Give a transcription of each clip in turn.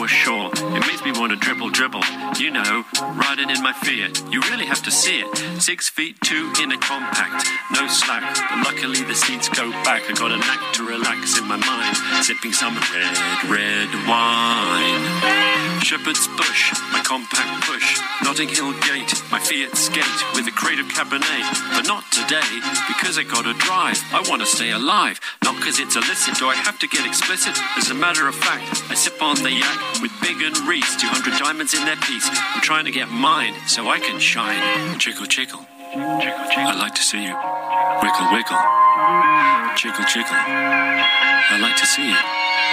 For sure. It makes me want to dribble, dribble. You know, riding in my Fiat. You really have to see it. Six feet two in a compact, no slack. But luckily the seats go back. I got a knack to relax in my mind, sipping some red, red wine. Shepherd's Bush, my compact push. Notting Hill Gate, my Fiat skate with a crate of Cabernet. But not today, because I gotta drive. I wanna stay alive. Not because it's illicit, do I have to get explicit? As a matter of fact, I sip on the yak with Big and Reese, 200 diamonds in their piece. I'm trying to get mine so I can shine. Jiggle, jiggle. Jiggle, jiggle. I like to see you. Wiggle, wiggle. Jiggle, jiggle. I like to see you.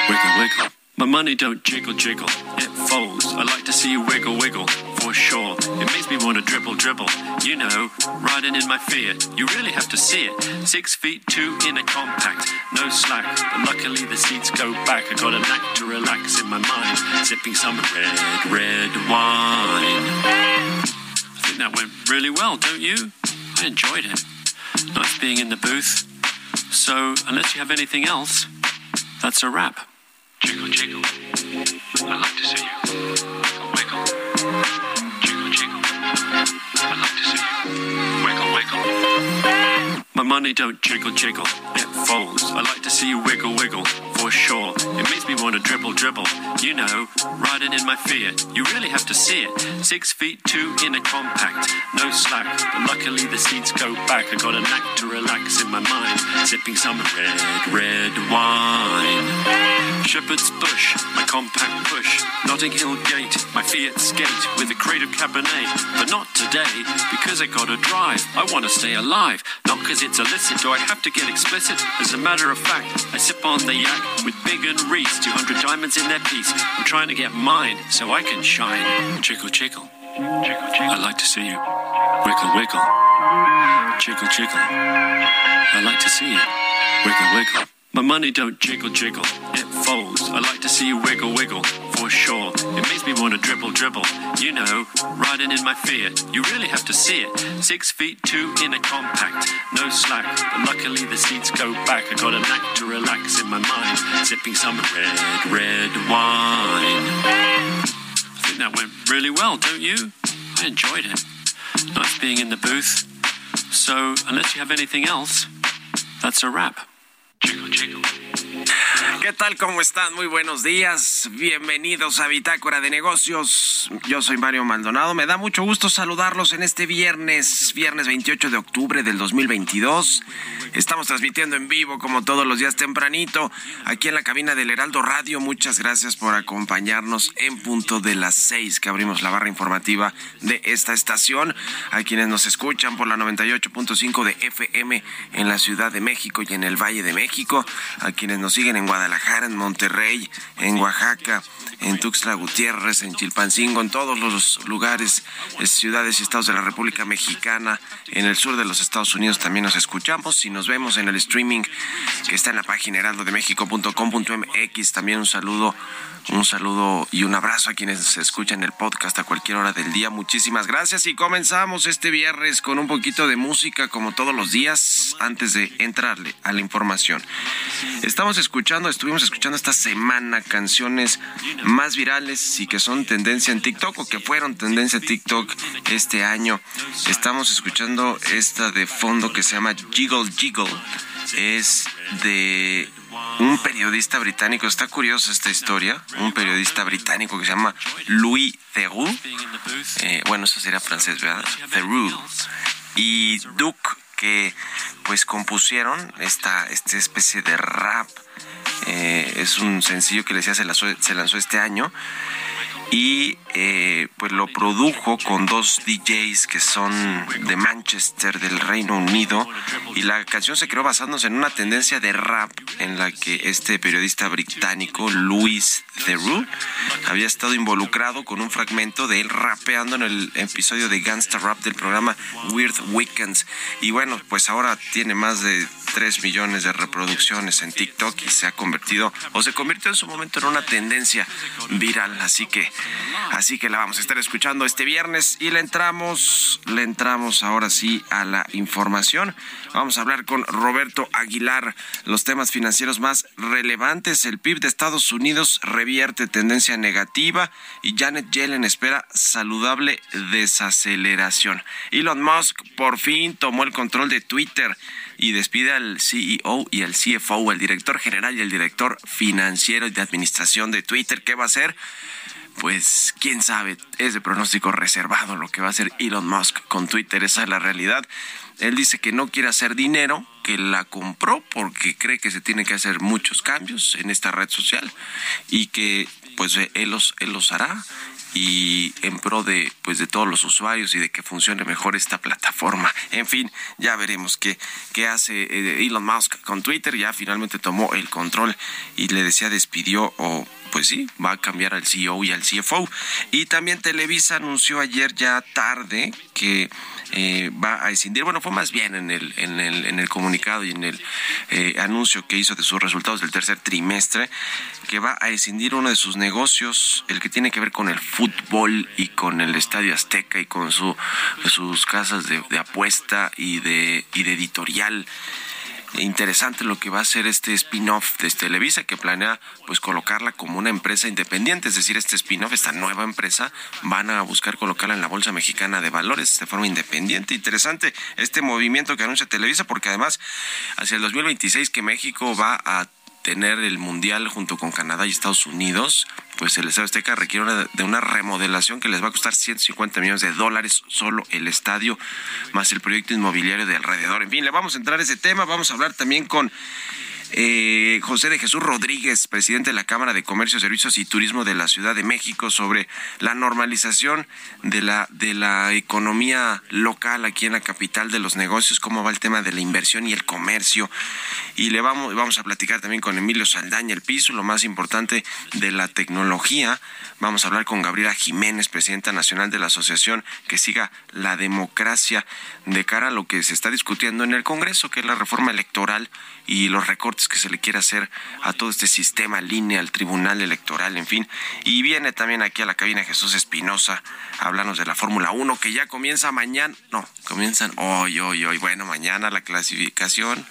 Wiggle, wiggle. My money don't jiggle, jiggle. It folds. I like to see you wiggle, wiggle. For sure. It makes me want to dribble, dribble. You know, riding in my fear. You really have to see it. Six feet two in a compact. No slack. But luckily the seats go back. I got a knack to relax in my mind. Sipping some red, red wine. I think that went really well, don't you? I enjoyed it. Nice being in the booth. So, unless you have anything else, that's a wrap. Jiggle, jiggle. I like to see you. My money don't jiggle, jiggle. It folds. I like to see you wiggle, wiggle. For sure. It makes me want to dribble, dribble. You know, riding in my Fiat. You really have to see it. Six feet two in a compact. No slack. But luckily the seats go back. I got a knack to relax in my mind. Sipping some red, red wine. Shepherd's Bush, my compact push. Notting Hill Gate, my Fiat skate with a crate of Cabernet. But not today, because I gotta drive. I wanna stay alive. Not because it's illicit, do I have to get explicit? As a matter of fact, I sip on the yak with Big and Reese, 200 diamonds in their piece. I'm trying to get mine so I can shine. Jiggle, jiggle. Jiggle, jiggle. I like to see you. Wiggle, wiggle. Jiggle, jiggle. I like to see you. Wiggle, wiggle. My money don't jiggle, jiggle. It folds. I like to see you wiggle, wiggle. For sure. It makes me want to dribble, dribble. You know, riding in my Fiat. You really have to see it. Six feet two in a compact. No slack. But luckily the seats go back. I got a knack to relax in my mind. Sipping some red, red wine. I think that went really well, don't you? I enjoyed it. Nice being in the booth. So, unless you have anything else, that's a wrap. Jiggle, jiggle. ¿Qué tal? ¿Cómo están? Muy buenos días. Bienvenidos a Bitácora de Negocios. Yo soy Mario Maldonado. Me da mucho gusto saludarlos en este viernes, viernes 28 de octubre del 2022. Estamos transmitiendo en vivo como todos los días tempranito aquí en la cabina del Heraldo Radio. Muchas gracias por acompañarnos en punto de las 6 que abrimos la barra informativa de esta estación. A quienes nos escuchan por la 98.5 de FM en la Ciudad de México y en el Valle de México. A quienes nos siguen en Guadalajara, en Monterrey, en Oaxaca, en Tuxtla Gutiérrez, en Chilpancingo, en todos los lugares, eh, ciudades y estados de la República Mexicana, en el sur de los Estados Unidos también nos escuchamos y nos vemos en el streaming que está en la página heraldodemexico.com.mx. También un saludo, un saludo y un abrazo a quienes se escuchan el podcast a cualquier hora del día. Muchísimas gracias y comenzamos este viernes con un poquito de música como todos los días antes de entrarle a la información. Estamos escuchando, estuvimos escuchando esta semana canciones más virales y que son tendencia en TikTok o que fueron tendencia en TikTok este año. Estamos escuchando esta de fondo que se llama Jiggle Jiggle. Es de un periodista británico. Está curiosa esta historia. Un periodista británico que se llama Louis Theroux. eh, bueno, eso sería francés, ¿verdad? Theroux y Duke, que pues compusieron esta, esta especie de rap. Eh, es un sencillo que les decía se lanzó este año y eh, pues lo produjo con dos DJs que son de Manchester del Reino Unido. Y la canción se creó basándose en una tendencia de rap en la que este periodista británico Louis Theroux había estado involucrado con un fragmento de él rapeando en el episodio de Gangsta Rap del programa Weird Weekends. Y bueno pues ahora tiene más de 3 millones de reproducciones en TikTok y se ha convertido o se convirtió en su momento en una tendencia viral. Así que Así que la vamos a estar escuchando este viernes y le entramos, le entramos ahora sí a la información. Vamos a hablar con Roberto Aguilar, los temas financieros más relevantes. El PIB de Estados Unidos revierte tendencia negativa y Janet Yellen espera saludable desaceleración. Elon Musk por fin tomó el control de Twitter y despide al CEO y al CFO, el director general y el director financiero y de administración de Twitter. ¿Qué va a hacer? Pues quién sabe, es de pronóstico reservado lo que va a hacer Elon Musk con Twitter, esa es la realidad. Él dice que no quiere hacer dinero, que la compró porque cree que se tiene que hacer muchos cambios en esta red social y que pues él los, él los hará y en pro de pues de todos los usuarios y de que funcione mejor esta plataforma. En fin, ya veremos qué, qué hace eh, Elon Musk con Twitter. Ya finalmente tomó el control y le decía despidió o pues sí, va a cambiar al CEO y al CFO. Y también Televisa anunció ayer ya tarde que eh, va a escindir, bueno, fue más bien en el, en el, en el comunicado y en el eh, anuncio que hizo de sus resultados del tercer trimestre, que va a escindir uno de sus negocios, el que tiene que ver con el fútbol y con el Estadio Azteca y con su, sus casas de, apuesta y de, y de editorial interesante lo que va a ser este spin-off de Televisa que planea pues colocarla como una empresa independiente, es decir, este spin-off, esta nueva empresa van a buscar colocarla en la Bolsa Mexicana de Valores de forma independiente. Interesante este movimiento que anuncia Televisa porque además hacia el 2026 que México va a tener el Mundial junto con Canadá y Estados Unidos, pues el Estadio Azteca requiere de una remodelación que les va a costar 150 millones de dólares solo el estadio, más el proyecto inmobiliario de alrededor. En fin, le vamos a entrar a ese tema, vamos a hablar también con eh, José de Jesús Rodríguez, presidente de la Cámara de Comercio, Servicios y Turismo de la Ciudad de México, sobre la normalización de la, de la economía local aquí en la capital de los negocios, cómo va el tema de la inversión y el comercio. Y le vamos, vamos a platicar también con Emilio Saldaña, el piso, lo más importante de la tecnología. Vamos a hablar con Gabriela Jiménez, presidenta nacional de la Asociación que siga la democracia de cara a lo que se está discutiendo en el Congreso, que es la reforma electoral y los recortes que se le quiere hacer a todo este sistema línea, al Tribunal Electoral, en fin. Y viene también aquí a la cabina Jesús Espinosa a hablarnos de la Fórmula 1 que ya comienza mañana, no, comienzan hoy, hoy, hoy, bueno, mañana la clasificación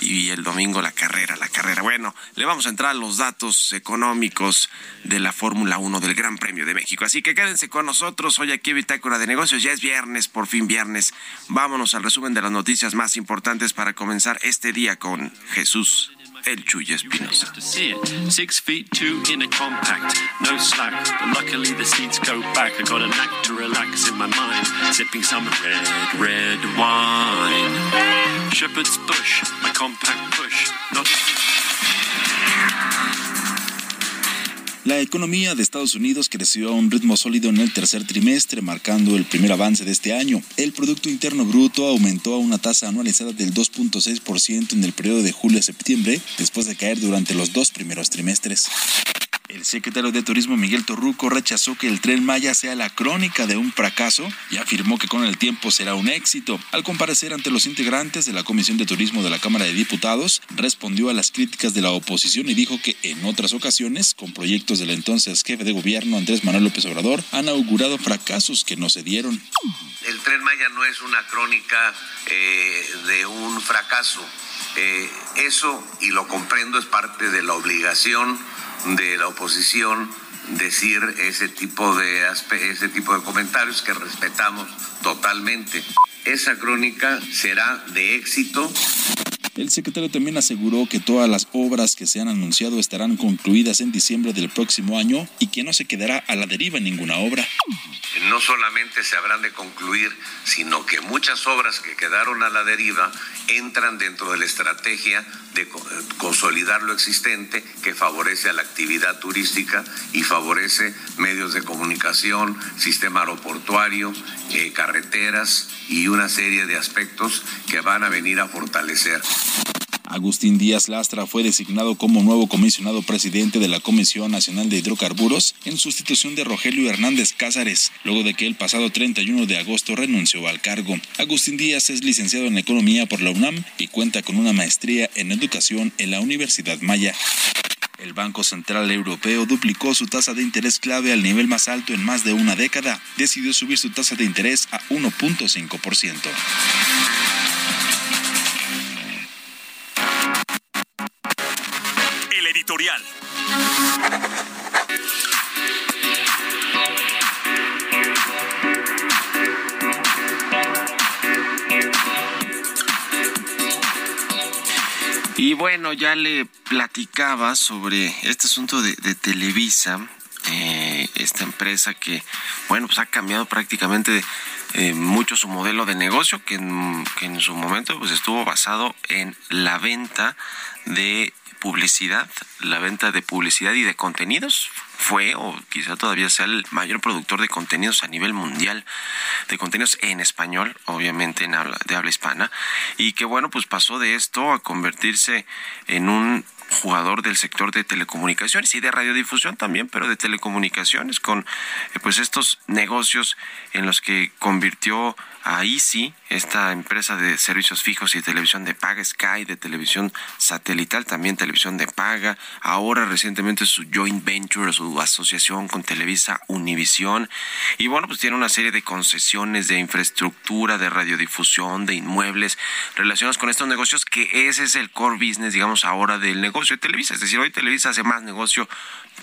y el domingo la carrera, la carrera. Bueno, le vamos a entrar a los datos económicos de la Fórmula 1 del Gran Premio de México. Así que quédense con nosotros hoy aquí Bitácora de Negocios. Ya es viernes, por fin viernes. Vámonos al resumen de las noticias más importantes para comenzar este día con Jesús el Chuy Espinosa. Six feet two in a compact, no slack. But luckily the seats go back. I got a knack to relax in my mind, sipping some red, red wine. Shepherd's bush, my compact push, not. La economía de Estados Unidos creció a un ritmo sólido en el tercer trimestre, marcando el primer avance de este año. El Producto Interno Bruto aumentó a una tasa anualizada del 2.6% en el periodo de julio a septiembre, después de caer durante los dos primeros trimestres. El secretario de Turismo Miguel Torruco rechazó que el tren Maya sea la crónica de un fracaso y afirmó que con el tiempo será un éxito. Al comparecer ante los integrantes de la Comisión de Turismo de la Cámara de Diputados, respondió a las críticas de la oposición y dijo que en otras ocasiones, con proyectos del entonces jefe de gobierno Andrés Manuel López Obrador, han augurado fracasos que no se dieron. El tren Maya no es una crónica eh, de un fracaso. Eh, eso, y lo comprendo, es parte de la obligación de la oposición decir ese tipo de ese tipo de comentarios que respetamos totalmente. Esa crónica será de éxito. El secretario también aseguró que todas las obras que se han anunciado estarán concluidas en diciembre del próximo año y que no se quedará a la deriva ninguna obra. no solamente se habrán de concluir, sino que muchas obras que quedaron a la deriva entran dentro de la estrategia de consolidar lo existente que favorece a la actividad turística y favorece medios de comunicación, sistema aeroportuario, eh, carreteras y una serie de aspectos que van a venir a fortalecer. Agustín Díaz Lastra fue designado como nuevo comisionado presidente de la Comisión Nacional de Hidrocarburos en sustitución de Rogelio Hernández Cázares, luego de que el pasado 31 de agosto renunció al cargo. Agustín Díaz es licenciado en Economía por la UNAM y cuenta con una maestría en Educación en la Universidad Maya. El Banco Central Europeo duplicó su tasa de interés clave al nivel más alto en más de una década. Decidió subir su tasa de interés a 1.5%. Y bueno, ya le platicaba sobre este asunto de, Televisa, eh, esta empresa que, bueno, pues ha cambiado prácticamente eh, mucho su modelo de negocio, que en, que en su momento pues estuvo basado en la venta de publicidad, la venta de publicidad y de contenidos fue o quizá todavía sea el mayor productor de contenidos a nivel mundial, de contenidos en español, obviamente en habla, de habla hispana, y que bueno, pues pasó de esto a convertirse en un jugador del sector de telecomunicaciones y de radiodifusión también, pero de telecomunicaciones con eh, pues estos negocios en los que convirtió a Easy, esta empresa de servicios fijos y televisión de paga, Sky de televisión satelital, también televisión de paga, ahora recientemente su joint venture, su asociación con Televisa Univisión, y bueno, pues tiene una serie de concesiones de infraestructura, de radiodifusión, de inmuebles relacionados con estos negocios, que ese es el core business, digamos, ahora del negocio de Televisa, es decir, hoy Televisa hace más negocio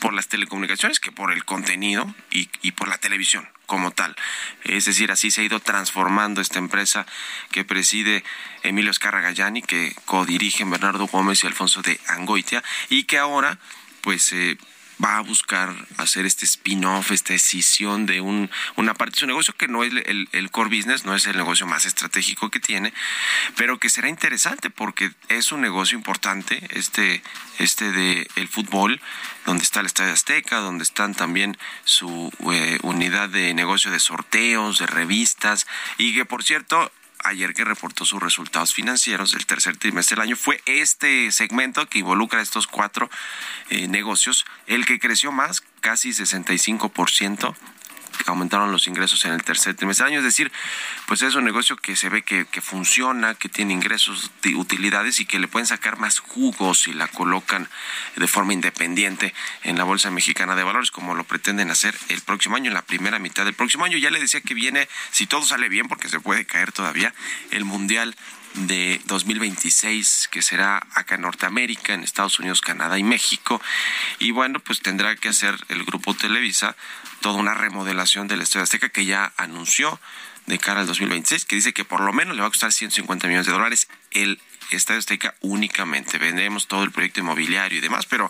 por las telecomunicaciones que por el contenido y, por la televisión como tal. Es decir, así se ha ido transformando esta empresa que preside Emilio Escarragayani, que codirigen Bernardo Gómez y Alfonso de Angoitia, y que ahora, pues, eh, va a buscar hacer este spin-off, esta escisión de un, una parte de su negocio que no es el, core business, no es el negocio más estratégico que tiene, pero que será interesante porque es un negocio importante, este, este de el fútbol, donde está el Estadio Azteca, donde están también su eh, unidad de negocio de sorteos, de revistas, y que por cierto, ayer que reportó sus resultados financieros del tercer trimestre del año, fue este segmento que involucra estos cuatro eh, negocios el que creció más, casi 65% aumentaron los ingresos en el tercer trimestre año. Es decir, pues es un negocio que se ve que, que, funciona, que tiene ingresos, de utilidades y que le pueden sacar más jugos si la colocan de forma independiente en la Bolsa Mexicana de Valores, como lo pretenden hacer el próximo año, en la primera mitad del próximo año. Ya le decía que viene, si todo sale bien, porque se puede caer todavía, el Mundial de 2026 que será acá en Norteamérica, en Estados Unidos, Canadá y México. Y bueno, pues tendrá que hacer el grupo Televisa toda una remodelación del Estadio Azteca que ya anunció de cara al 2026, que dice que por lo menos le va a costar 150 millones de dólares el Estadio Azteca únicamente. Vendemos todo el proyecto inmobiliario y demás, pero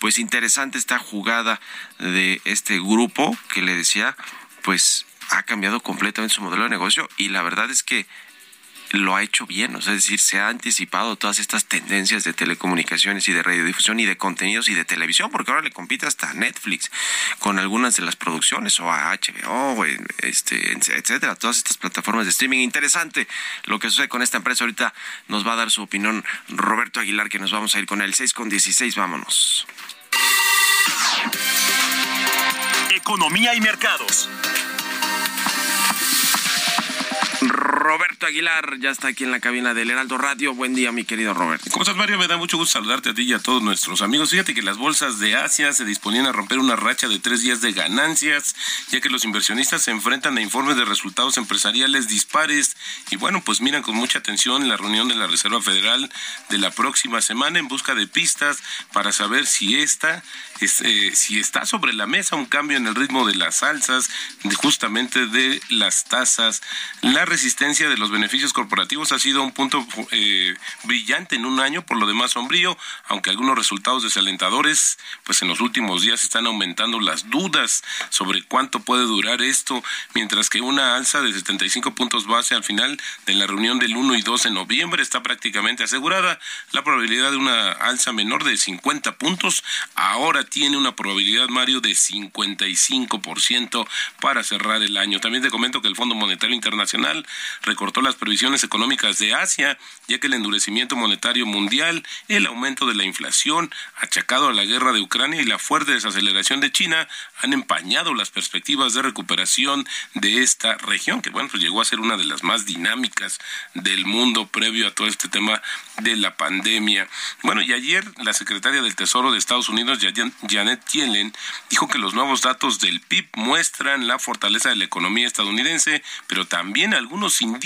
pues interesante esta jugada de este grupo que le decía, pues ha cambiado completamente su modelo de negocio y la verdad es que lo ha hecho bien, es decir, se ha anticipado todas estas tendencias de telecomunicaciones y de radiodifusión y de contenidos y de televisión, porque ahora le compite hasta Netflix con algunas de las producciones o a HBO, este, etcétera, todas estas plataformas de streaming. Interesante lo que sucede con esta empresa. Ahorita nos va a dar su opinión Roberto Aguilar, que nos vamos a ir con el 6 con 16. Vámonos. Economía y mercados. Roberto Aguilar ya está aquí en la cabina del Heraldo Radio. Buen día, mi querido Roberto. ¿Cómo estás, Mario? Me da mucho gusto saludarte a ti y a todos nuestros amigos. Fíjate que las bolsas de Asia se disponían a romper una racha de tres días de ganancias, ya que los inversionistas se enfrentan a informes de resultados empresariales dispares. Y bueno, pues miran con mucha atención la reunión de la Reserva Federal de la próxima semana en busca de pistas para saber si esta eh, si está sobre la mesa un cambio en el ritmo de las alzas, justamente de las tasas, la resistencia de los beneficios corporativos ha sido un punto eh, brillante en un año, por lo demás sombrío, aunque algunos resultados desalentadores, pues en los últimos días están aumentando las dudas sobre cuánto puede durar esto, mientras que una alza de 75 puntos base al final de la reunión del 1 y 2 de noviembre está prácticamente asegurada. La probabilidad de una alza menor de 50 puntos ahora tiene una probabilidad, Mario, de 55% para cerrar el año. También te comento que el Fondo Monetario Internacional recortó las previsiones económicas de Asia, ya que el endurecimiento monetario mundial, el aumento de la inflación achacado a la guerra de Ucrania y la fuerte desaceleración de China han empañado las perspectivas de recuperación de esta región, que bueno, pues llegó a ser una de las más dinámicas del mundo previo a todo este tema de la pandemia. Bueno, y ayer la secretaria del Tesoro de Estados Unidos, Janet Yellen, dijo que los nuevos datos del PIB muestran la fortaleza de la economía estadounidense, pero también algunos indicios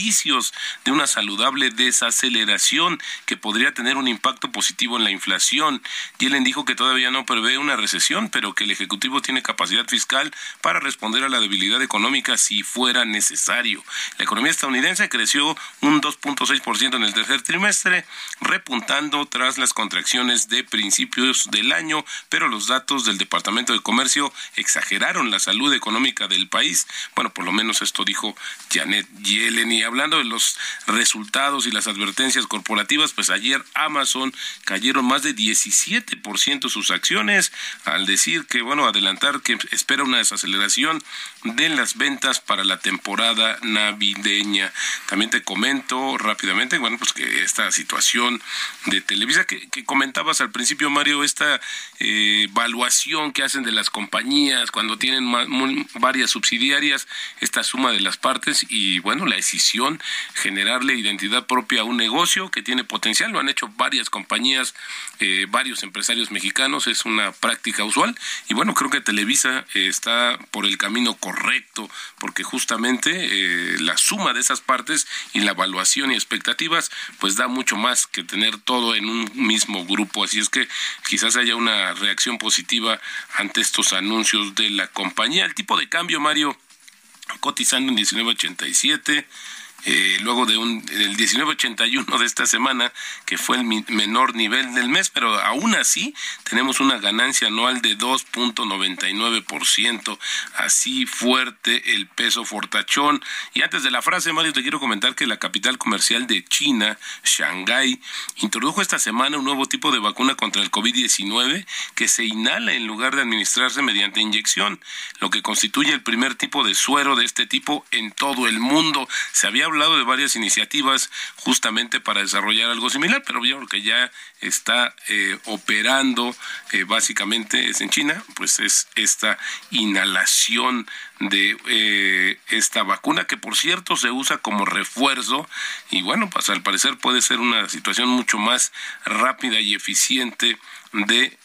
de una saludable desaceleración que podría tener un impacto positivo en la inflación. Yellen dijo que todavía no prevé una recesión, pero que el Ejecutivo tiene capacidad fiscal para responder a la debilidad económica si fuera necesario. La economía estadounidense creció un 2.6% en el tercer trimestre, repuntando tras las contracciones de principios del año, pero los datos del Departamento de Comercio exageraron la salud económica del país. Bueno, por lo menos esto dijo Janet Yellen. Y hablando de los resultados y las advertencias corporativas, pues ayer Amazon cayeron más de 17% sus acciones al decir que, bueno, adelantar que espera una desaceleración de las ventas para la temporada navideña. También te comento rápidamente, bueno, pues que esta situación de Televisa que, comentabas al principio, Mario, esta eh, evaluación que hacen de las compañías cuando tienen varias subsidiarias, esta suma de las partes y, bueno, la decisión generarle identidad propia a un negocio que tiene potencial. Lo han hecho varias compañías, eh, varios empresarios mexicanos, es una práctica usual. Y bueno, creo que Televisa eh, está por el camino correcto, porque justamente eh, la suma de esas partes y la evaluación y expectativas, pues da mucho más que tener todo en un mismo grupo. Así es que quizás haya una reacción positiva ante estos anuncios de la compañía. El tipo de cambio, Mario, cotizando en 1987 eh, luego de un el 1981 de esta semana que fue el menor nivel del mes, pero aún así tenemos una ganancia anual de 2.99%, así fuerte el peso fortachón. Y antes de la frase, Mario, te quiero comentar que la capital comercial de China, Shanghái, introdujo esta semana un nuevo tipo de vacuna contra el COVID-19 que se inhala en lugar de administrarse mediante inyección, lo que constituye el primer tipo de suero de este tipo en todo el mundo. Se había hablado de varias iniciativas justamente para desarrollar algo similar, pero vieron que ya está eh, operando eh, básicamente es en China, pues es esta inhalación de eh, esta vacuna que por cierto se usa como refuerzo y bueno, pues al parecer puede ser una situación mucho más rápida y eficiente de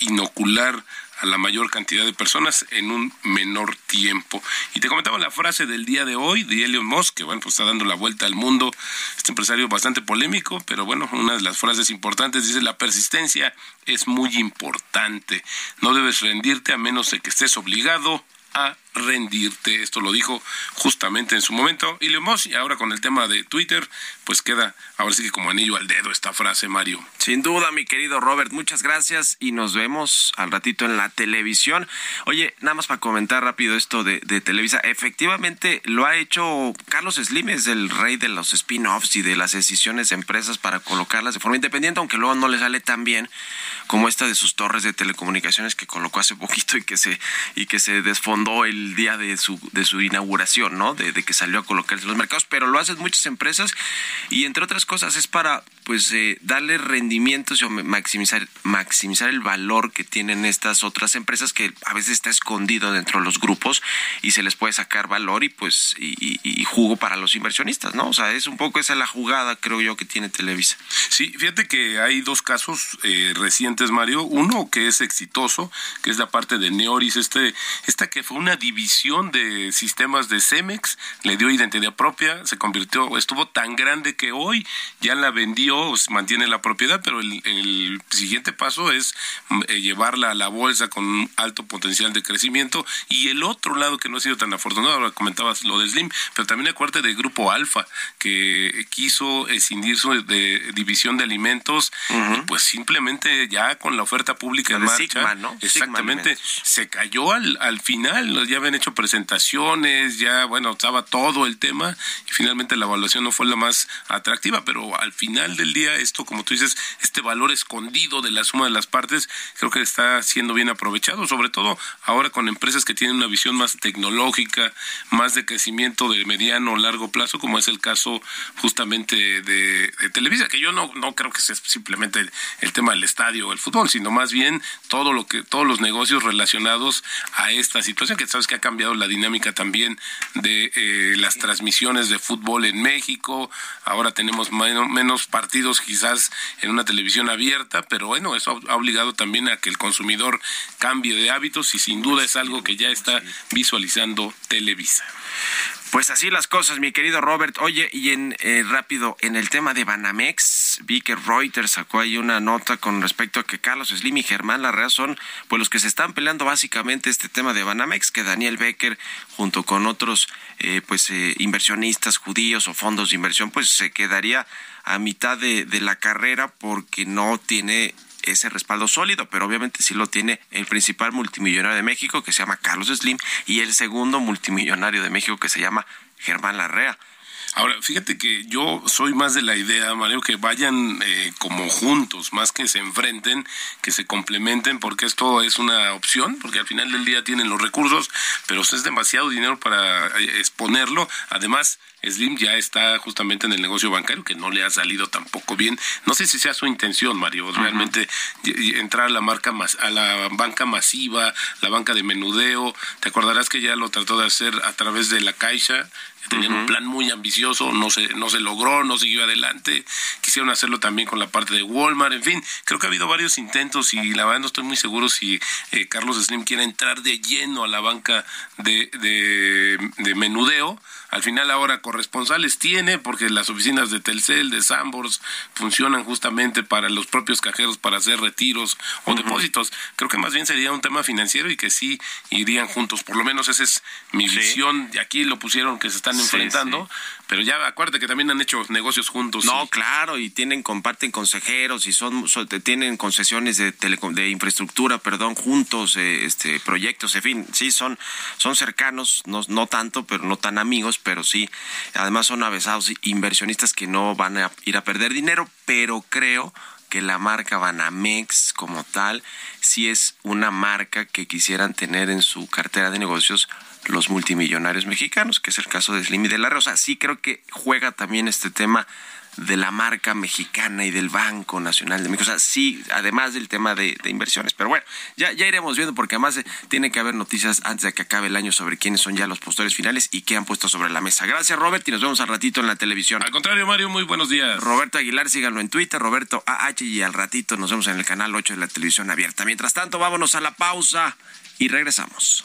inocular a la mayor cantidad de personas en un menor tiempo. Y te comentaba la frase del día de hoy de Elon Musk, que bueno, pues está dando la vuelta al mundo, este empresario bastante polémico, pero bueno, una de las frases importantes dice, la persistencia es muy importante, no debes rendirte a menos de que estés obligado a rendirte. Esto lo dijo justamente en su momento y Musk. Y ahora con el tema de Twitter, pues queda ahora sí que como anillo al dedo esta frase, Mario. Sin duda, mi querido Robert, muchas gracias y nos vemos al ratito en la televisión. Oye, nada más para comentar rápido esto de, Televisa. Efectivamente, lo ha hecho Carlos Slim, es el rey de los spin-offs y de las decisiones de empresas para colocarlas de forma independiente, aunque luego no le sale tan bien como esta de sus torres de telecomunicaciones que colocó hace poquito y que se, y que se desfondó el día de su, de su inauguración, ¿no? De, que salió a colocarse en los mercados, pero lo hacen muchas empresas y entre otras cosas es para pues eh, darle rendimientos o maximizar, maximizar el valor que tienen estas otras empresas que a veces está escondido dentro de los grupos y se les puede sacar valor y pues y, jugo para los inversionistas, ¿no? O sea, es un poco esa la jugada, creo yo, que tiene Televisa. Sí, fíjate que hay dos casos eh, recientes, Mario. Uno que es exitoso, que es la parte de Neoris, este, esta que fue una división de sistemas de Cemex, le dio identidad propia, se convirtió, estuvo tan grande que hoy ya la vendió Mantiene la propiedad, pero el, siguiente paso es mm, eh, llevarla a la bolsa con alto potencial de crecimiento. Y el otro lado que no ha sido tan afortunado, ahora comentabas lo del Slim, pero también acuérdate del Grupo Alfa, que quiso escindir su de división de alimentos, y pues simplemente ya con la oferta pública en marcha, exactamente, se cayó al, al final, ya habían hecho presentaciones, ya bueno, estaba todo el tema, y finalmente la evaluación no fue la más atractiva, pero al final del día esto, como tú dices, este valor escondido de la suma de las partes, creo que está siendo bien aprovechado, sobre todo ahora con empresas que tienen una visión más tecnológica, más de crecimiento de mediano o largo plazo, como es el caso justamente de, Televisa, que yo no, no creo que sea simplemente el, tema del estadio o el fútbol, sino más bien todo lo que, todos los negocios relacionados a esta situación, que sabes que ha cambiado la dinámica también de eh, las transmisiones de fútbol en México, ahora tenemos menos, menos partidos quizás en una televisión abierta, pero bueno, eso ha obligado también a que el consumidor cambie de hábitos y sin duda es algo que ya está visualizando Televisa. Pues así las cosas, mi querido Robert. Oye, y en eh, rápido, en el tema de Banamex, vi que Reuters sacó ahí una nota con respecto a que Carlos Slim y Germán Larrea son pues los que se están peleando básicamente este tema de Banamex, que Daniel Becker junto con otros eh, pues eh, inversionistas judíos o fondos de inversión pues se quedaría a mitad de, de la carrera porque no tiene ese respaldo sólido, pero obviamente sí lo tiene el principal multimillonario de México, que se llama Carlos Slim, y el segundo multimillonario de México, que se llama Germán Larrea. Ahora, fíjate que yo soy más de la idea, Mario, que vayan eh, como juntos, más que se enfrenten, que se complementen, porque esto es una opción, porque al final del día tienen los recursos, pero es demasiado dinero para eh, exponerlo. Además, Slim ya está justamente en el negocio bancario, que no le ha salido tampoco bien. No sé si sea su intención, Mario, realmente entrar a la marca a la banca masiva, la banca de menudeo. Te acordarás que ya lo trató de hacer a través de la Caixa, tenían un plan muy ambicioso, no se, no se logró, no siguió adelante, quisieron hacerlo también con la parte de Walmart, en fin, creo que ha habido varios intentos y la verdad no estoy muy seguro si eh, Carlos Slim quiere entrar de lleno a la banca de, de menudeo, al final ahora corresponsales tiene, porque las oficinas de Telcel, de Sambors, funcionan justamente para los propios cajeros para hacer retiros o depósitos. Creo que más bien sería un tema financiero y que sí irían juntos. Por lo menos esa es mi visión. Y aquí lo pusieron que se están enfrentando. Pero ya acuérdate que también han hecho negocios juntos. No, claro, y tienen, comparten consejeros y son, tienen concesiones de, de infraestructura, perdón, juntos, eh, este, proyectos, en fin, sí, son, son cercanos, no, no tanto, pero no tan amigos, pero sí, además son avesados inversionistas que no van a ir a perder dinero, pero creo que la marca Banamex como tal sí es una marca que quisieran tener en su cartera de negocios los multimillonarios mexicanos, que es el caso de Slim y de la Rosa. Sí creo que juega también este tema de la marca mexicana y del Banco Nacional de México. O sea, sí, además del tema de, inversiones. Pero bueno, ya, ya iremos viendo porque además eh, tiene que haber noticias antes de que acabe el año sobre quiénes son ya los postores finales y qué han puesto sobre la mesa. Gracias, Robert, y nos vemos al ratito en la televisión. Al contrario, Mario, muy buenos días. Roberto Aguilar, síganlo en Twitter, Roberto AH, y al ratito nos vemos en el canal 8 de la televisión abierta. Mientras tanto, vámonos a la pausa y regresamos.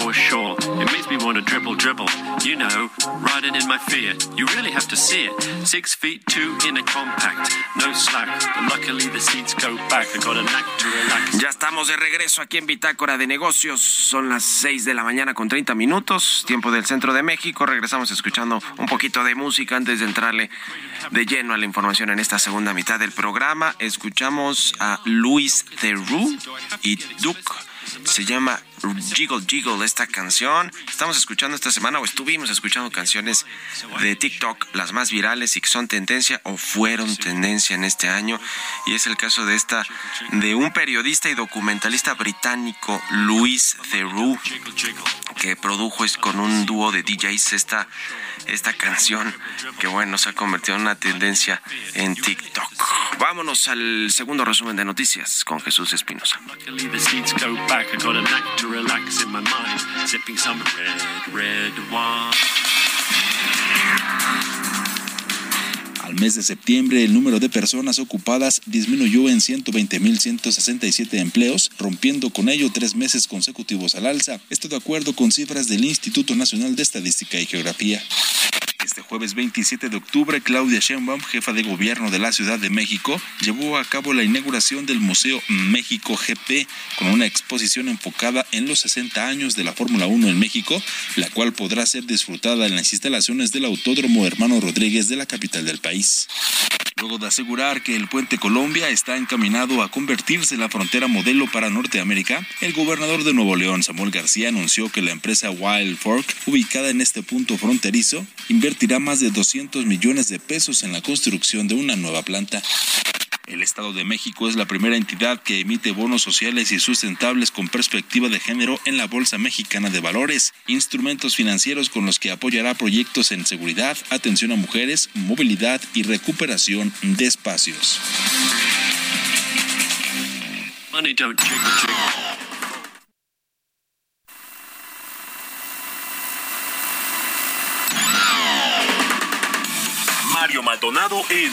For sure. It makes me want to dribble, dribble. You know, riding in my fear. You really have to see it. Six feet two in a compact, no slack. But luckily the seats go back. I got a knack to relax. Ya estamos de regreso aquí en Bitácora de Negocios. Son las 6 de la mañana con 30 minutos, tiempo del centro de México. Regresamos escuchando un poquito de música antes de entrarle de lleno a la información en esta segunda mitad del programa. Escuchamos a Luis Theroux y Duke se llama Jiggle Jiggle, esta canción. Estamos escuchando esta semana o estuvimos escuchando canciones de TikTok, las más virales y que son tendencia o fueron tendencia en este año. Y es el caso de esta, de un periodista y documentalista británico, Luis Theroux, que produjo con un dúo de DJs esta esta canción que bueno se ha convertido en una tendencia en TikTok. Vámonos al segundo resumen de noticias con Jesús Espinosa. Al mes de septiembre, el número de personas ocupadas disminuyó en 120.167 empleos, rompiendo con ello tres meses consecutivos al alza. Esto de acuerdo con cifras del Instituto Nacional de Estadística y Geografía. Este jueves 27 de octubre, Claudia Sheinbaum, jefa de gobierno de la Ciudad de México, llevó a cabo la inauguración del Museo México GP con una exposición enfocada en los 60 años de la Fórmula 1 en México, la cual podrá ser disfrutada en las instalaciones del Autódromo Hermano Rodríguez de la capital del país. Luego de asegurar que el puente Colombia está encaminado a convertirse en la frontera modelo para Norteamérica, el gobernador de Nuevo León, Samuel García, anunció que la empresa Wild Fork, ubicada en este punto fronterizo, invertirá más de 200 millones de pesos en la construcción de una nueva planta. El Estado de México es la primera entidad que emite bonos sociales y sustentables con perspectiva de género en la Bolsa Mexicana de Valores, instrumentos financieros con los que apoyará proyectos en seguridad, atención a mujeres, movilidad y recuperación de espacios. Mario Maldonado en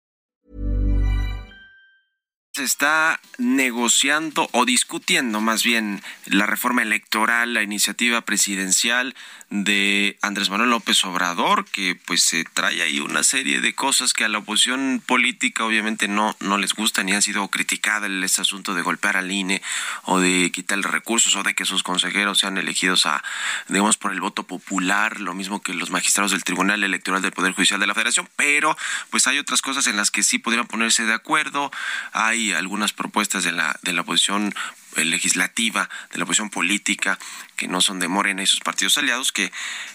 Se está negociando o discutiendo más bien la reforma electoral, la iniciativa presidencial de Andrés Manuel López Obrador, que pues se trae ahí una serie de cosas que a la oposición política obviamente no, no les gustan y han sido criticadas este asunto de golpear al INE o de quitarle recursos o de que sus consejeros sean elegidos a, digamos, por el voto popular, lo mismo que los magistrados del Tribunal Electoral del Poder Judicial de la Federación, pero pues hay otras cosas en las que sí podrían ponerse de acuerdo, hay algunas propuestas de la, de la oposición eh, legislativa, de la oposición política, que no son de Morena y sus partidos aliados, que,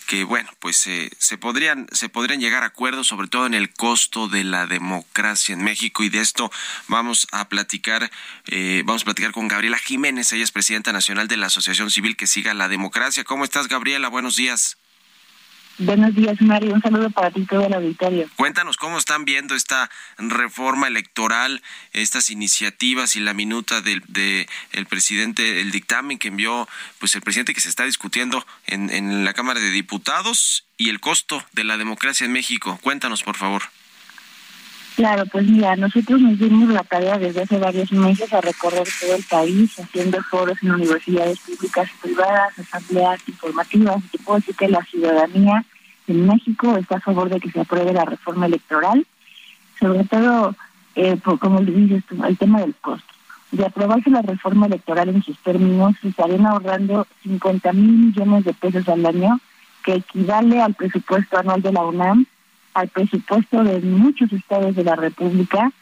que bueno, pues eh, se, podrían, se podrían llegar a acuerdos, sobre todo en el costo de la democracia en México, y de esto vamos a platicar, eh, vamos a platicar con Gabriela Jiménez, ella es presidenta nacional de la Asociación Civil que siga la democracia. ¿Cómo estás, Gabriela? Buenos días. Buenos días, Mario. Un saludo para ti todo el auditorio. Cuéntanos cómo están viendo esta reforma electoral, estas iniciativas y la minuta del de el presidente, el dictamen que envió pues el presidente que se está discutiendo en, en la Cámara de Diputados y el costo de la democracia en México. Cuéntanos, por favor. Claro, pues mira, nosotros nos dimos la tarea desde hace varios meses a recorrer todo el país, haciendo foros en universidades públicas y privadas, asambleas informativas. Y puedo decir que la ciudadanía en México está a favor de que se apruebe la reforma electoral, sobre todo, eh, como le dices el tema del costo. De aprobarse la reforma electoral en sus términos, se estarían ahorrando 50 mil millones de pesos al año, que equivale al presupuesto anual de la UNAM al presupuesto de muchos estados de la República.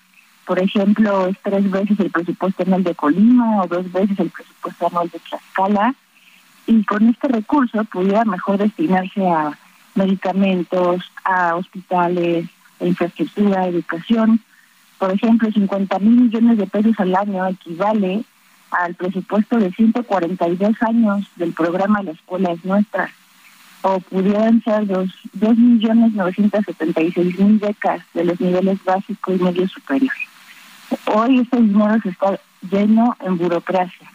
Por ejemplo, es tres veces el presupuesto anual de Colima o dos veces el presupuesto anual de Tlaxcala. Y con este recurso pudiera mejor destinarse a medicamentos, a hospitales, a infraestructura, educación. Por ejemplo, 50 mil millones de pesos al año equivale al presupuesto de 142 años del programa La Escuela es Nuestra o pudieran ser dos, dos millones novecientos setenta y seis mil becas de los niveles básico y medio superior. Hoy este dinero se está lleno en burocracia,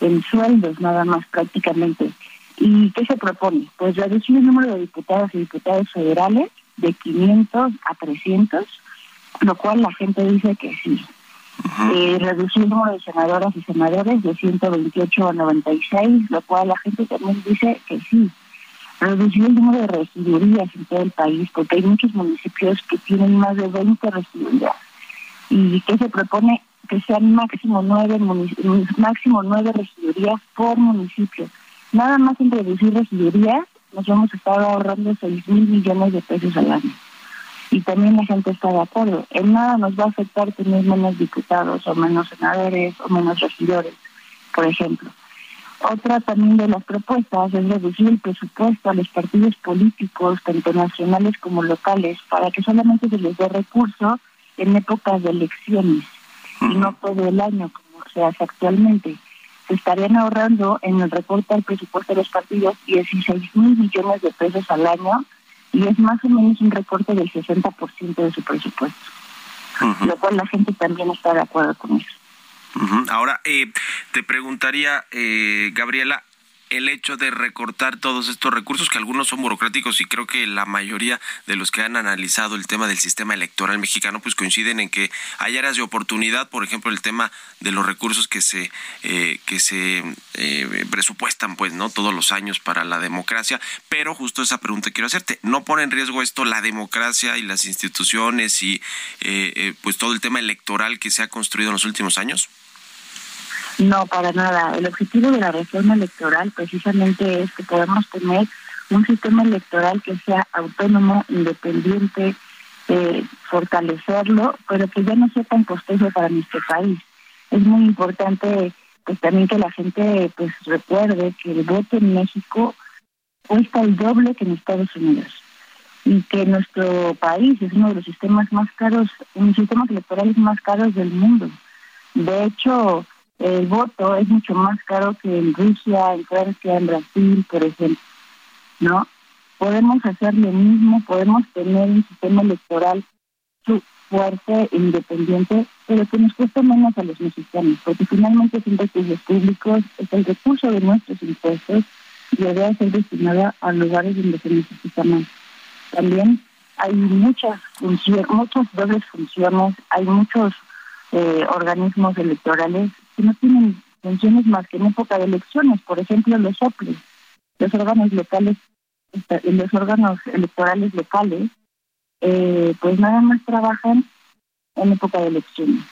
en sueldos nada más prácticamente. ¿Y qué se propone? Pues reducir el número de diputados y diputados federales de 500 a 300, lo cual la gente dice que sí. Eh, reducir el número de senadoras y senadores de 128 a 96, lo cual la gente también dice que sí. Reducir el número de regidurías en todo el país, porque hay muchos municipios que tienen más de 20 regidurías. ¿Y qué se propone? Que sean máximo nueve, máximo nueve regidurías por municipio. Nada más en reducir regidurías nos hemos estado ahorrando 6 mil millones de pesos al año y también la gente está de acuerdo. En nada nos va a afectar tener menos diputados o menos senadores o menos regidores, por ejemplo. Otra también de las propuestas es reducir el presupuesto a los partidos políticos, tanto nacionales como locales, para que solamente se les dé recurso en épocas de elecciones y no todo el año como se hace actualmente. Se estarían ahorrando en el recorte al presupuesto de los partidos 16 mil millones de pesos al año y es más o menos un recorte del 60% de su presupuesto, lo cual la gente también está de acuerdo con eso. Ahora, eh, te preguntaría, eh, Gabriela, el hecho de recortar todos estos recursos, que algunos son burocráticos y creo que la mayoría de los que han analizado el tema del sistema electoral mexicano, pues coinciden en que hay áreas de oportunidad, por ejemplo, el tema de los recursos que se eh, que se eh, presupuestan, pues, no todos los años para la democracia, pero justo esa pregunta quiero hacerte, ¿no pone en riesgo esto la democracia y las instituciones y eh, pues todo el tema electoral que se ha construido en los últimos años? No, para nada. El objetivo de la reforma electoral precisamente es que podamos tener un sistema electoral que sea autónomo, independiente, eh, fortalecerlo, pero que ya no sea tan costoso para nuestro país. Es muy importante pues también que la gente pues recuerde que el voto en México cuesta el doble que en Estados Unidos y que nuestro país es uno de los sistemas más caros, un sistemas electorales más caros del mundo. De hecho, el voto es mucho más caro que en Rusia, en Francia, en Brasil, por ejemplo. ¿No? Podemos hacer lo mismo, podemos tener un sistema electoral fuerte e independiente, pero que nos cueste menos a los mexicanos, porque finalmente son recursos públicos, es el recurso de nuestros impuestos y debe ser destinado a lugares donde se necesita más. También hay muchas funciones, muchas dobles funciones, hay muchos eh, organismos electorales que no tienen funciones más que en época de elecciones, por ejemplo los OPLES, los órganos locales, los órganos electorales locales, eh, pues nada más trabajan en época de elecciones.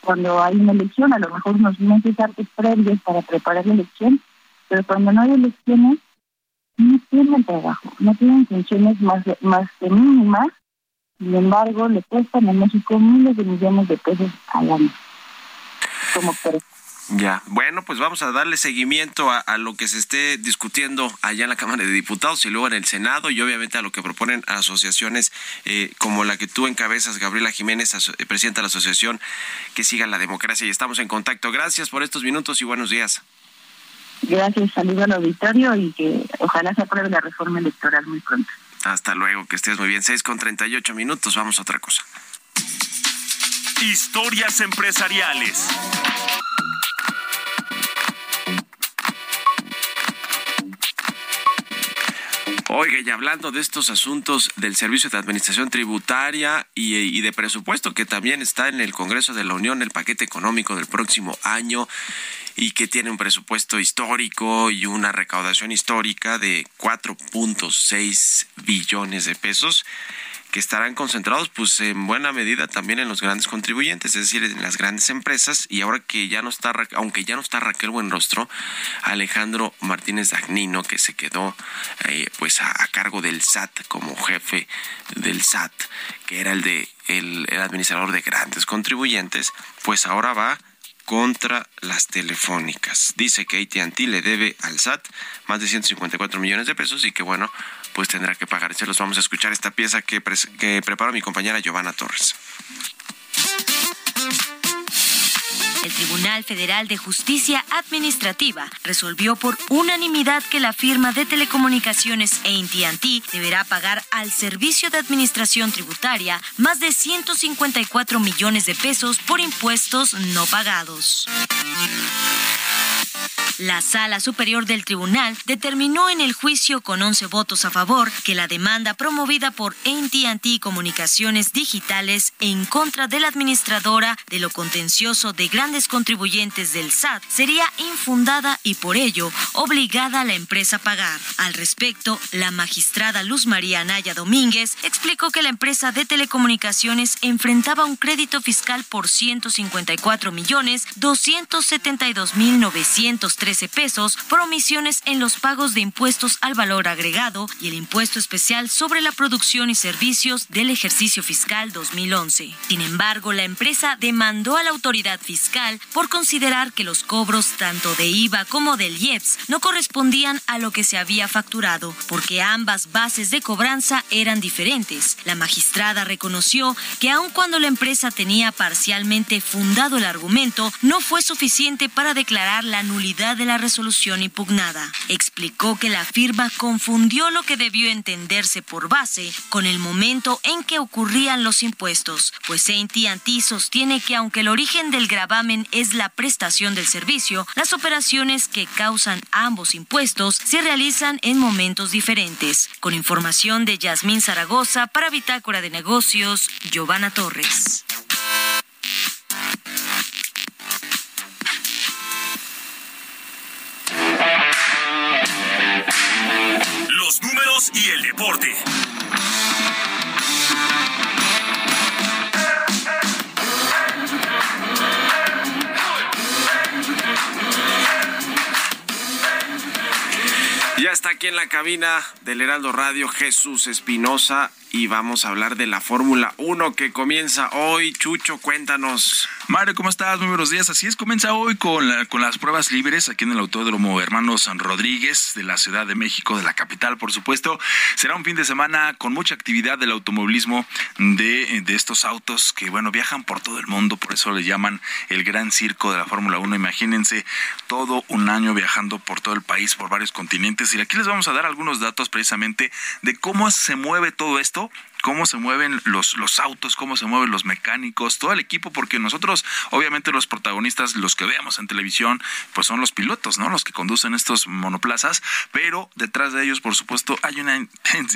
Cuando hay una elección, a lo mejor unos meses antes previos para preparar la elección, pero cuando no hay elecciones, no tienen trabajo, no tienen funciones más, más que mínimas, sin embargo, le cuestan a México miles de millones de pesos al año. Ya, bueno, pues vamos a darle seguimiento a, lo que se esté discutiendo allá en la Cámara de Diputados y luego en el Senado y obviamente a lo que proponen asociaciones eh, como la que tú encabezas, Gabriela Jiménez, eh, presidenta de la asociación que siga la democracia y estamos en contacto. Gracias por estos minutos y buenos días. Gracias, saludo al auditorio y que ojalá se apruebe la reforma electoral muy pronto. Hasta luego, que estés muy bien. 6 con 38 minutos, vamos a otra cosa. Historias empresariales. Oiga, y hablando de estos asuntos del Servicio de Administración Tributaria y, y, de presupuesto que también está en el Congreso de la Unión, el paquete económico del próximo año y que tiene un presupuesto histórico y una recaudación histórica de 4.6 billones de pesos que estarán concentrados pues en buena medida también en los grandes contribuyentes, es decir, en las grandes empresas. Y ahora que ya no está aunque ya no está Raquel Buenrostro, Alejandro Martínez Dagnino que se quedó eh, pues a, cargo del SAT como jefe del SAT, que era el de el, administrador de grandes contribuyentes, pues ahora va contra las telefónicas. Dice que AT&T le debe al SAT más de 154 millones de pesos y que bueno, pues tendrá que pagar. Los vamos a escuchar esta pieza que, que preparó mi compañera Giovanna Torres. El Tribunal Federal de Justicia Administrativa resolvió por unanimidad que la firma de telecomunicaciones AT&T deberá pagar al Servicio de Administración Tributaria más de 154 millones de pesos por impuestos no pagados. La Sala Superior del Tribunal determinó en el juicio con 11 votos a favor que la demanda promovida por AT&T Comunicaciones Digitales en contra de la administradora de lo contencioso de grandes contribuyentes del SAT sería infundada y por ello obligada a la empresa a pagar. Al respecto, la magistrada Luz María Anaya Domínguez explicó que la empresa de telecomunicaciones enfrentaba un crédito fiscal por 154 millones 272 mil 913 pesos por omisiones en los pagos de impuestos al valor agregado y el impuesto especial sobre la producción y servicios del ejercicio fiscal 2011. Sin embargo, la empresa demandó a la autoridad fiscal por considerar que los cobros tanto de IVA como del IEPS no correspondían a lo que se había facturado, porque ambas bases de cobranza eran diferentes. La magistrada reconoció que aun cuando la empresa tenía parcialmente fundado el argumento, no fue suficiente para declarar la de la resolución impugnada. Explicó que la firma confundió lo que debió entenderse por base con el momento en que ocurrían los impuestos, pues AT&T sostiene que aunque el origen del gravamen es la prestación del servicio, las operaciones que causan ambos impuestos se realizan en momentos diferentes. Con información de Yasmín Zaragoza para Bitácora de Negocios, Giovanna Torres. Y el deporte. Ya está aquí en la cabina del Heraldo Radio Jesús Espinosa y vamos a hablar de la Fórmula 1 que comienza hoy. Chucho, cuéntanos. Mario, ¿cómo estás? Muy buenos días. Así es, comienza hoy con, con las pruebas libres aquí en el Autódromo Hermanos San Rodríguez de la Ciudad de México, de la capital, por supuesto. Será un fin de semana con mucha actividad del automovilismo de, de estos autos que, bueno, viajan por todo el mundo, por eso le llaman el gran circo de la Fórmula 1. Imagínense todo un año viajando por todo el país, por varios continentes. Y aquí les vamos a dar algunos datos precisamente de cómo se mueve todo esto now cómo se mueven los, los autos, cómo se mueven los mecánicos, todo el equipo, porque nosotros, obviamente, los protagonistas, los que veamos en televisión, pues son los pilotos, ¿no? Los que conducen estos monoplazas, pero detrás de ellos, por supuesto, hay una,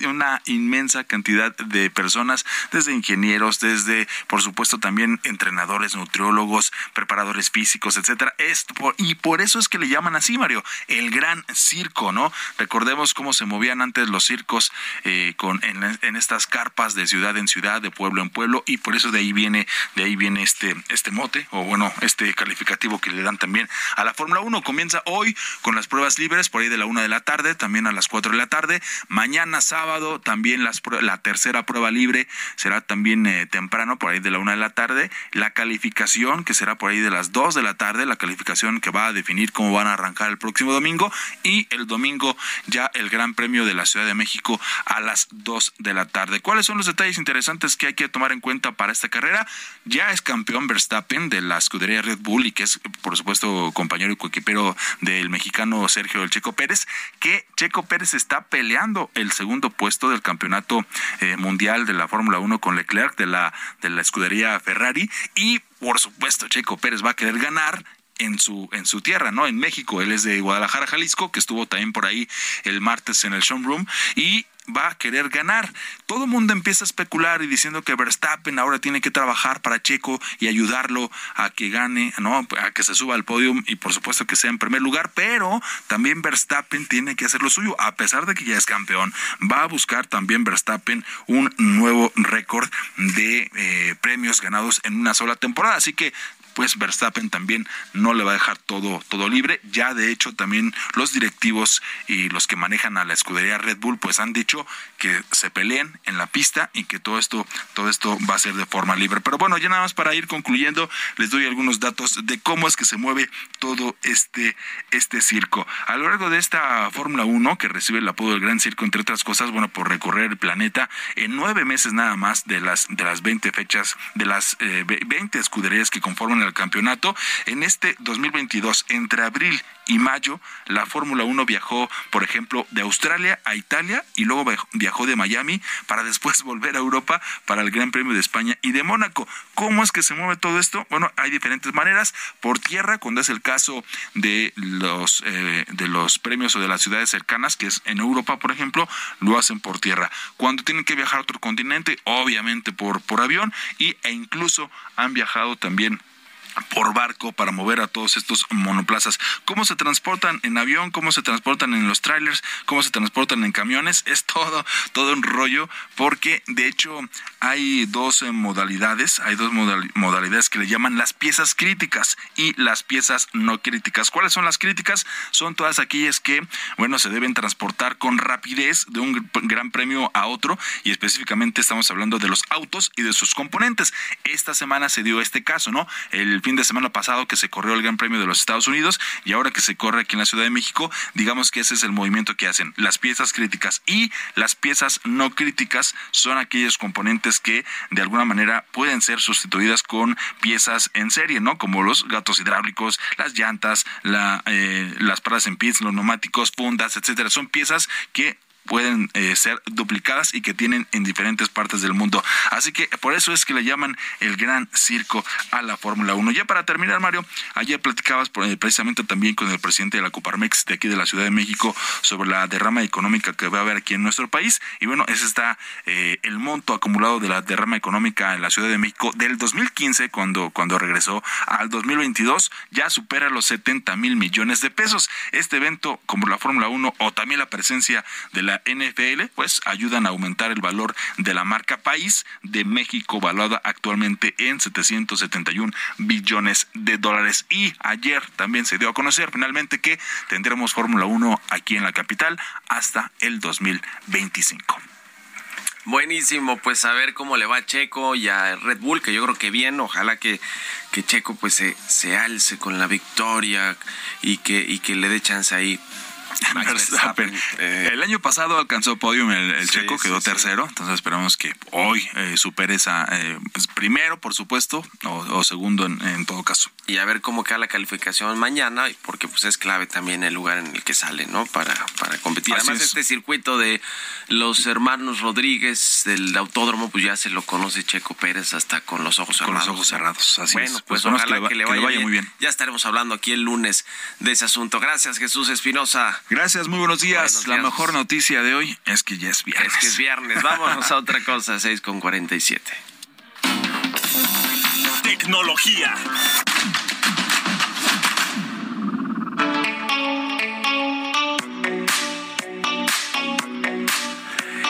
una inmensa cantidad de personas, desde ingenieros, desde, por supuesto, también entrenadores, nutriólogos, preparadores físicos, etcétera. Y por eso es que le llaman así, Mario, el gran circo, ¿no? Recordemos cómo se movían antes los circos eh, con en, en, estas carpas de ciudad en ciudad, de pueblo en pueblo, y por eso de ahí viene, de ahí viene este, este mote, o bueno, este calificativo que le dan también a la Fórmula 1. Comienza hoy con las pruebas libres, por ahí de la una de la tarde, también a las cuatro de la tarde. Mañana sábado, también las, la tercera prueba libre será también eh, temprano, por ahí de la una de la tarde. La calificación, que será por ahí de las dos de la tarde, la calificación que va a definir cómo van a arrancar el próximo domingo. Y el domingo ya el Gran Premio de la Ciudad de México a las dos de la tarde. ¿Cuáles son los detalles interesantes que hay que tomar en cuenta para esta carrera? Ya es campeón Verstappen de la escudería Red Bull y que es, por supuesto, compañero y coequipero del mexicano Sergio El Checo Pérez, que Checo Pérez está peleando el segundo puesto del campeonato eh, mundial de la Fórmula 1 con Leclerc de la, de la escudería Ferrari y por supuesto Checo Pérez va a querer ganar en su en su tierra, ¿no? En México, él es de Guadalajara, Jalisco, que estuvo también por ahí el martes en el showroom y va a querer ganar. Todo el mundo empieza a especular y diciendo que Verstappen ahora tiene que trabajar para Checo y ayudarlo a que gane, ¿no? A que se suba al podio y por supuesto que sea en primer lugar, pero también Verstappen tiene que hacer lo suyo, a pesar de que ya es campeón. Va a buscar también Verstappen un nuevo récord de eh, premios ganados en una sola temporada. Así que pues Verstappen también no le va a dejar todo, todo libre. Ya de hecho también los directivos y los que manejan a la escudería Red Bull pues han dicho que se peleen en la pista y que todo esto, todo esto va a ser de forma libre. Pero bueno, ya nada más para ir concluyendo, les doy algunos datos de cómo es que se mueve todo este, este circo. A lo largo de esta Fórmula 1, que recibe el apodo del Gran Circo, entre otras cosas, bueno, por recorrer el planeta, en nueve meses nada más de las, de las 20 fechas, de las eh, 20 escuderías que conforman el el campeonato. En este 2022, entre abril y mayo, la Fórmula 1 viajó, por ejemplo, de Australia a Italia y luego viajó de Miami para después volver a Europa para el Gran Premio de España y de Mónaco. ¿Cómo es que se mueve todo esto? Bueno, hay diferentes maneras. Por tierra, cuando es el caso de los, eh, de los premios o de las ciudades cercanas, que es en Europa, por ejemplo, lo hacen por tierra. Cuando tienen que viajar a otro continente, obviamente por, por avión y, e incluso han viajado también por barco para mover a todos estos monoplazas. ¿Cómo se transportan en avión? ¿Cómo se transportan en los trailers? ¿Cómo se transportan en camiones? Es todo, todo un rollo porque de hecho hay dos eh, modalidades, hay dos modalidades que le llaman las piezas críticas y las piezas no críticas. ¿Cuáles son las críticas? Son todas aquellas que, bueno, se deben transportar con rapidez de un gran premio a otro y específicamente estamos hablando de los autos y de sus componentes. Esta semana se dio este caso, ¿no? El fin de semana pasado que se corrió el Gran Premio de los Estados Unidos y ahora que se corre aquí en la Ciudad de México, digamos que ese es el movimiento que hacen. Las piezas críticas y las piezas no críticas son aquellos componentes que de alguna manera pueden ser sustituidas con piezas en serie, ¿no? Como los gatos hidráulicos, las llantas, la, eh, las paradas en pits, los neumáticos, fundas, etcétera. Son piezas que pueden eh, ser duplicadas y que tienen en diferentes partes del mundo. Así que por eso es que le llaman el gran circo a la Fórmula 1. Ya para terminar, Mario, ayer platicabas eh, precisamente también con el presidente de la Coparmex de aquí de la Ciudad de México sobre la derrama económica que va a haber aquí en nuestro país. Y bueno, ese está eh, el monto acumulado de la derrama económica en la Ciudad de México del 2015, cuando, cuando regresó al 2022, ya supera los 70 mil millones de pesos. Este evento, como la Fórmula 1 o también la presencia de la NFL, pues ayudan a aumentar el valor de la marca país de México, valuada actualmente en 771 billones de dólares. Y ayer también se dio a conocer finalmente que tendremos Fórmula 1 aquí en la capital hasta el 2025. Buenísimo, pues a ver cómo le va a Checo y a Red Bull, que yo creo que bien, ojalá que, que Checo pues se, se alce con la victoria y que, y que le dé chance ahí eh, el año pasado alcanzó podium el, checo, quedó tercero, entonces esperamos que hoy eh, supere esa, eh, pues, primero por supuesto, o, segundo en, todo caso. Y a ver cómo queda la calificación mañana, porque pues es clave también el lugar en el que sale, ¿no? Para, para competir. Además este circuito de los hermanos Rodríguez del autódromo, pues ya se lo conoce Checo Pérez hasta con los ojos cerrados. Con los ojos cerrados, así bueno, pues, ojalá que le, vaya, muy bien. Ya estaremos hablando aquí el lunes de ese asunto. Gracias Jesús Espinosa. Gracias, muy buenos días. La mejor noticia de hoy es que ya es viernes. Es que es viernes. Vámonos a otra cosa, 6 con 47. Tecnología.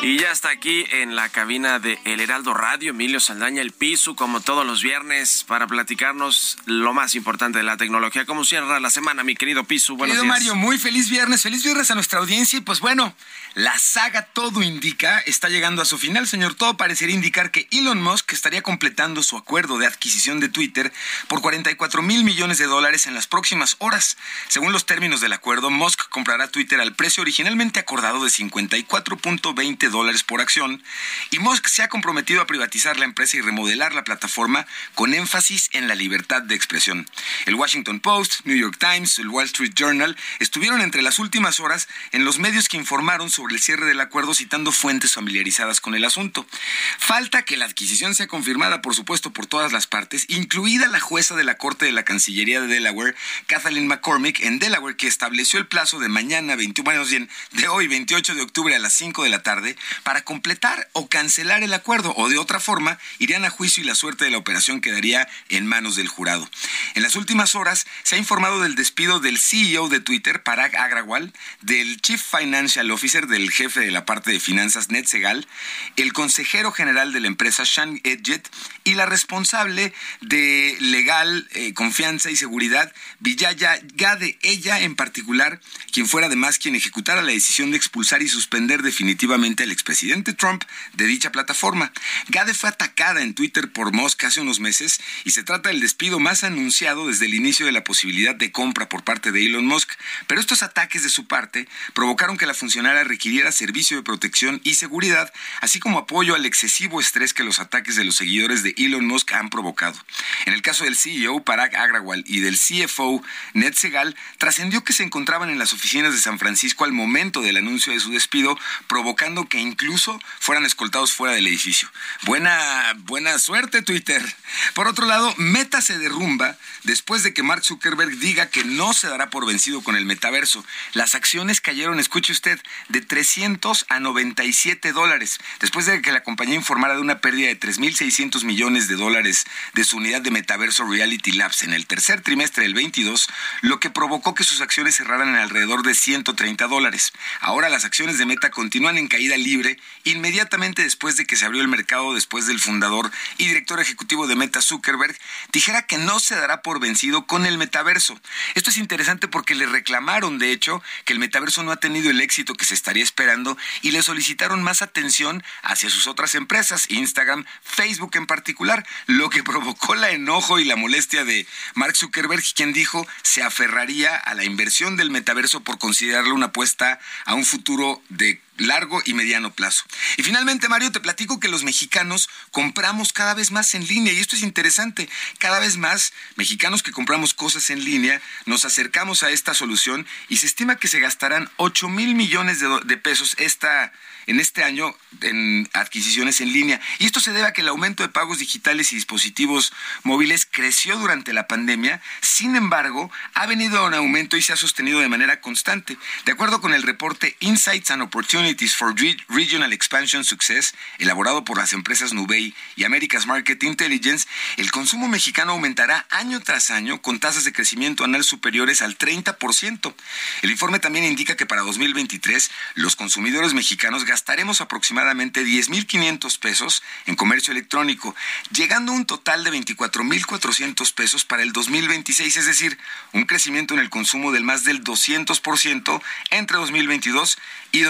Y ya está aquí en la cabina de El Heraldo Radio, Emilio Saldaña, el piso, como todos los viernes, para platicarnos lo más importante de la tecnología. ¿Cómo cierra la semana, mi querido Piso? Buenos querido Mario, muy feliz viernes, feliz viernes a nuestra audiencia. Y pues bueno, la saga Todo Indica está llegando a su final, señor. Todo parecería indicar que Elon Musk estaría completando su acuerdo de adquisición de Twitter por 44 mil millones de dólares en las próximas horas. Según los términos del acuerdo, Musk comprará Twitter al precio originalmente acordado de 54.20 dólares por acción, y Musk se ha comprometido a privatizar la empresa y remodelar la plataforma con énfasis en la libertad de expresión. El Washington Post, New York Times, el Wall Street Journal estuvieron entre las últimas horas en los medios que informaron sobre el cierre del acuerdo citando fuentes familiarizadas con el asunto. Falta que la adquisición sea confirmada, por supuesto, por todas las partes, incluida la jueza de la Corte de la Cancillería de Delaware, Kathleen McCormick, en Delaware, que estableció el plazo de mañana 21, de hoy 28 de octubre a las 5 de la tarde para completar o cancelar el acuerdo o de otra forma irían a juicio y la suerte de la operación quedaría en manos del jurado. En las últimas horas se ha informado del despido del CEO de Twitter, Parag Agrawal, del Chief Financial Officer, del jefe de la parte de finanzas, Ned Segal, el consejero general de la empresa, Sean Edget, y la responsable de legal, eh, confianza y seguridad, Villaya Gade, ella en particular, quien fuera además quien ejecutara la decisión de expulsar y suspender definitivamente al expresidente Trump de dicha plataforma. Gade fue atacada en Twitter por Musk hace unos meses y se trata del despido más anunciado desde el inicio de la posibilidad de compra por parte de Elon Musk. Pero estos ataques de su parte provocaron que la funcionaria requiriera servicio de protección y seguridad, así como apoyo al excesivo estrés que los ataques de los seguidores de Elon Musk han provocado. En el caso del CEO Parag Agrawal y del CFO Ned Segal, trascendió que se encontraban en las oficinas de San Francisco al momento del anuncio de su despido, provocando que incluso fueran escoltados fuera del edificio. Buena, buena suerte, Twitter. Por otro lado, Meta se derrumba después de que Mark Zuckerberg diga que no se dará por vencido con el metaverso. Las acciones cayeron, escuche usted, de 300 a 97 dólares, después de que la compañía informara de una pérdida de 3.600 millones de dólares de su unidad de metaverso Reality Labs en el tercer trimestre del 22, lo que provocó que sus acciones cerraran en alrededor de 130 dólares. Ahora las acciones de Meta continúan en caída libre inmediatamente después de que se abrió el mercado después del fundador y director ejecutivo de Meta Zuckerberg dijera que no se dará por vencido con el metaverso. Esto es interesante porque le reclamaron, de hecho, que el metaverso no ha tenido el éxito que se estaría esperando y le solicitaron más atención hacia sus otras empresas, Instagram, Facebook en particular, lo que provocó la enojo y la molestia de Mark Zuckerberg, quien dijo se aferraría a la inversión del metaverso por considerarlo una apuesta a un futuro de largo y mediano plazo. Y finalmente, Mario, te platico que los mexicanos compramos cada vez más en línea y esto es interesante. Cada vez más mexicanos que compramos cosas en línea nos acercamos a esta solución y se estima que se gastarán 8 mil millones de, pesos esta en este año en adquisiciones en línea. Y esto se debe a que el aumento de pagos digitales y dispositivos móviles creció durante la pandemia, sin embargo, ha venido en aumento y se ha sostenido de manera constante. De acuerdo con el reporte Insights and Opportunities for Regional Expansion Success, elaborado por las empresas Nubei y America's Market Intelligence, el consumo mexicano aumentará año tras año con tasas de crecimiento anual superiores al 30%. El informe también indica que para 2023 los consumidores mexicanos gastaremos aproximadamente 10.500 pesos en comercio electrónico, llegando a un total de 24.400 pesos para el 2026, es decir, un crecimiento en el consumo del más del 200% entre 2022 y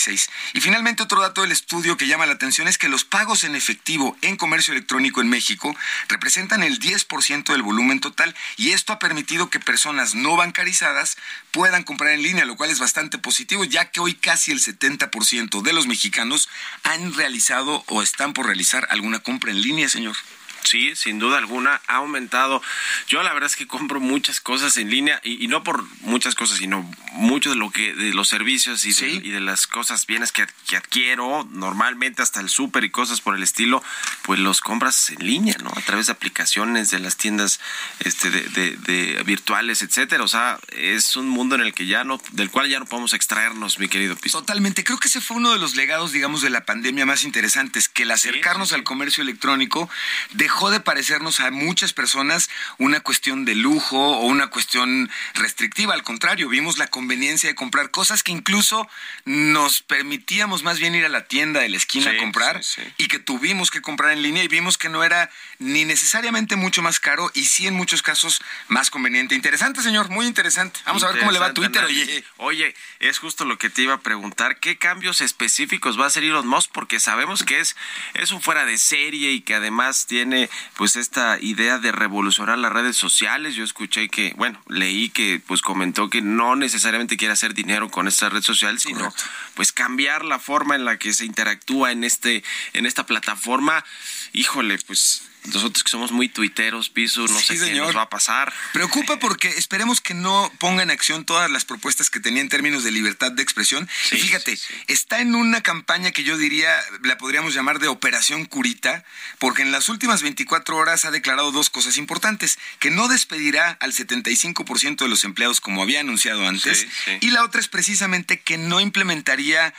2026. Y finalmente otro dato del estudio que llama la atención es que los pagos en efectivo en comercio electrónico en México representan el 10% del volumen total y esto ha permitido que personas no bancarizadas puedan comprar en línea, lo cual es bastante positivo ya que hoy casi el 70% de de los mexicanos han realizado o están por realizar alguna compra en línea, señor. Sí, sin duda alguna ha aumentado. Yo la verdad es que compro muchas cosas en línea y, no por muchas cosas, sino mucho de lo que de los servicios y, de, y de las cosas bienes que, adquiero normalmente hasta el súper y cosas por el estilo, pues los compras en línea, ¿no? A través de aplicaciones de las tiendas este de, de, virtuales, etcétera. O sea, es un mundo en el que ya no del cual ya no podemos extraernos, mi querido Piso. Totalmente. Creo que ese fue uno de los legados, digamos, de la pandemia más interesantes, que el acercarnos al comercio electrónico de dejó de parecernos a muchas personas una cuestión de lujo o una cuestión restrictiva. Al contrario, vimos la conveniencia de comprar cosas que incluso nos permitíamos más bien ir a la tienda de la esquina a comprar y que tuvimos que comprar en línea y vimos que no era ni necesariamente mucho más caro y sí en muchos casos más conveniente. Interesante, señor, muy interesante. Vamos a ver cómo le va a Twitter. Oye. oye, es justo lo que te iba a preguntar. ¿Qué cambios específicos va a hacer Elon Musk? Porque sabemos que es, es un fuera de serie y que además tiene pues esta idea de revolucionar las redes sociales. Yo escuché que, bueno, leí que pues comentó que no necesariamente quiere hacer dinero con esta red social, sino pues cambiar la forma en la que se interactúa en este en esta plataforma. Híjole, pues nosotros que somos muy tuiteros, piso, no sé qué nos va a pasar. Preocupa porque esperemos que no ponga en acción todas las propuestas que tenía en términos de libertad de expresión. y fíjate, está en una campaña que yo diría, la podríamos llamar de Operación Curita, porque en las últimas 24 horas ha declarado dos cosas importantes, que no despedirá al 75% de los empleados como había anunciado antes, y la otra es precisamente que no implementaría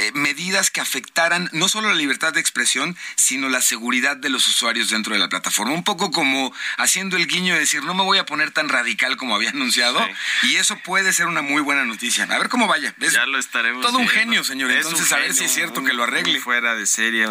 eh, medidas que afectaran no solo la libertad de expresión, sino la seguridad de los usuarios dentro de la plataforma. Un poco como haciendo el guiño de decir, no me voy a poner tan radical como había anunciado, y eso puede ser una muy buena noticia. A ver cómo vaya. ya lo estaremos. Todo un genio, señor. Entonces, a ver si es cierto que lo arregle. Fuera de serie.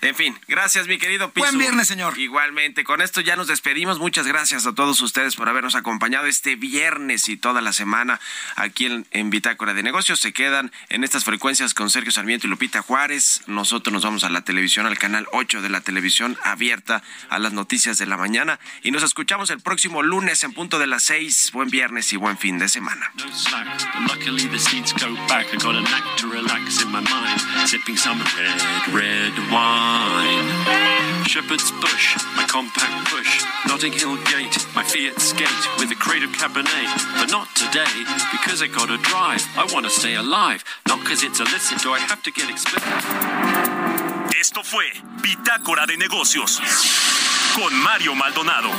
En fin, gracias, mi querido Piso. Buen viernes, señor. Igualmente, con esto ya nos despedimos. Muchas gracias a todos ustedes por habernos acompañado este viernes y toda la semana aquí en, en Bitácora de Negocios. Se quedan en estas frecuencias con Sergio Sergio Sarmiento y Lupita Juárez. Nosotros nos vamos a la televisión, al canal 8 de la televisión abierta a las noticias de la mañana. Y nos escuchamos el próximo lunes en punto de las 6. Buen viernes y buen fin de semana. Shepherd's Bush, my compact push, Notting Hill Gate, my Fiat Skate with. But not today, because I gotta drive. I wanna stay alive, not it's. Do I have to get explicit? Esto fue Bitácora de Negocios con Mario Maldonado.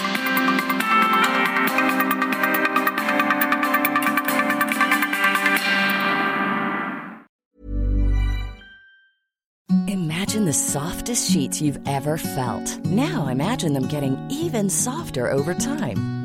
Imagine the softest sheets you've ever felt. Now imagine them getting even softer over time.